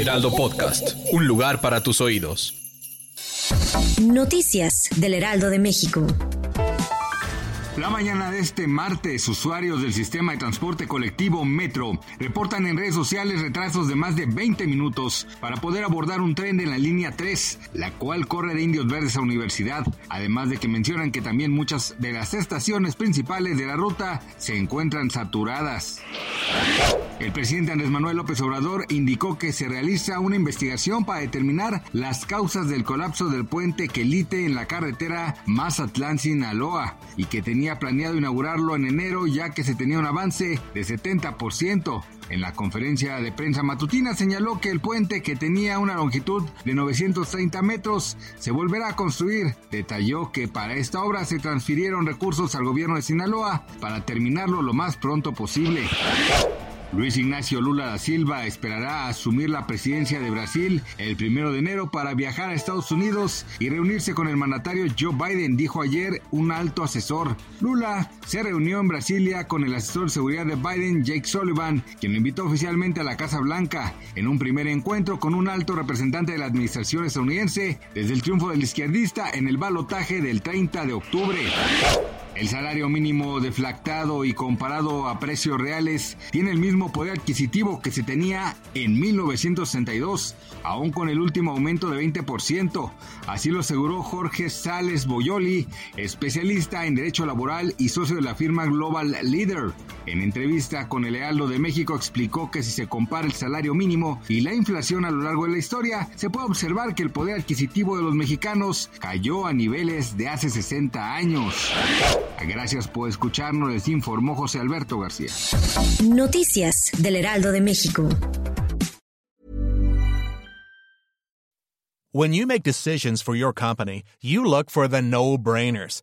Heraldo Podcast, un lugar para tus oídos. Noticias del Heraldo de México. La mañana de este martes, usuarios del sistema de transporte colectivo Metro reportan en redes sociales retrasos de más de 20 minutos para poder abordar un tren de la línea 3, la cual corre de Indios Verdes a Universidad, además de que mencionan que también muchas de las estaciones principales de la ruta se encuentran saturadas. El presidente Andrés Manuel López Obrador indicó que se realiza una investigación para determinar las causas del colapso del puente Quelite en la carretera Mazatlán-Sinaloa y que tenía planeado inaugurarlo en enero ya que se tenía un avance de 70%. En la conferencia de prensa matutina señaló que el puente que tenía una longitud de 930 metros se volverá a construir. Detalló que para esta obra se transfirieron recursos al gobierno de Sinaloa para terminarlo lo más pronto posible. Luis Ignacio Lula da Silva esperará asumir la presidencia de Brasil el primero de enero para viajar a Estados Unidos y reunirse con el mandatario Joe Biden, dijo ayer un alto asesor. Lula se reunió en Brasilia con el asesor de seguridad de Biden, Jake Sullivan, quien lo invitó oficialmente a la Casa Blanca en un primer encuentro con un alto representante de la administración estadounidense desde el triunfo del izquierdista en el balotaje del 30 de octubre. El salario mínimo deflactado y comparado a precios reales tiene el mismo poder adquisitivo que se tenía en 1962, aún con el último aumento de 20%. Así lo aseguró Jorge Sales Boyoli, especialista en derecho laboral y socio de la firma Global Leader. En entrevista con el Lealdo de México explicó que si se compara el salario mínimo y la inflación a lo largo de la historia, se puede observar que el poder adquisitivo de los mexicanos cayó a niveles de hace 60 años. Gracias por escucharnos, les informó José Alberto García. Noticias del Heraldo de México. When you make decisions for your company, you look for the no-brainers.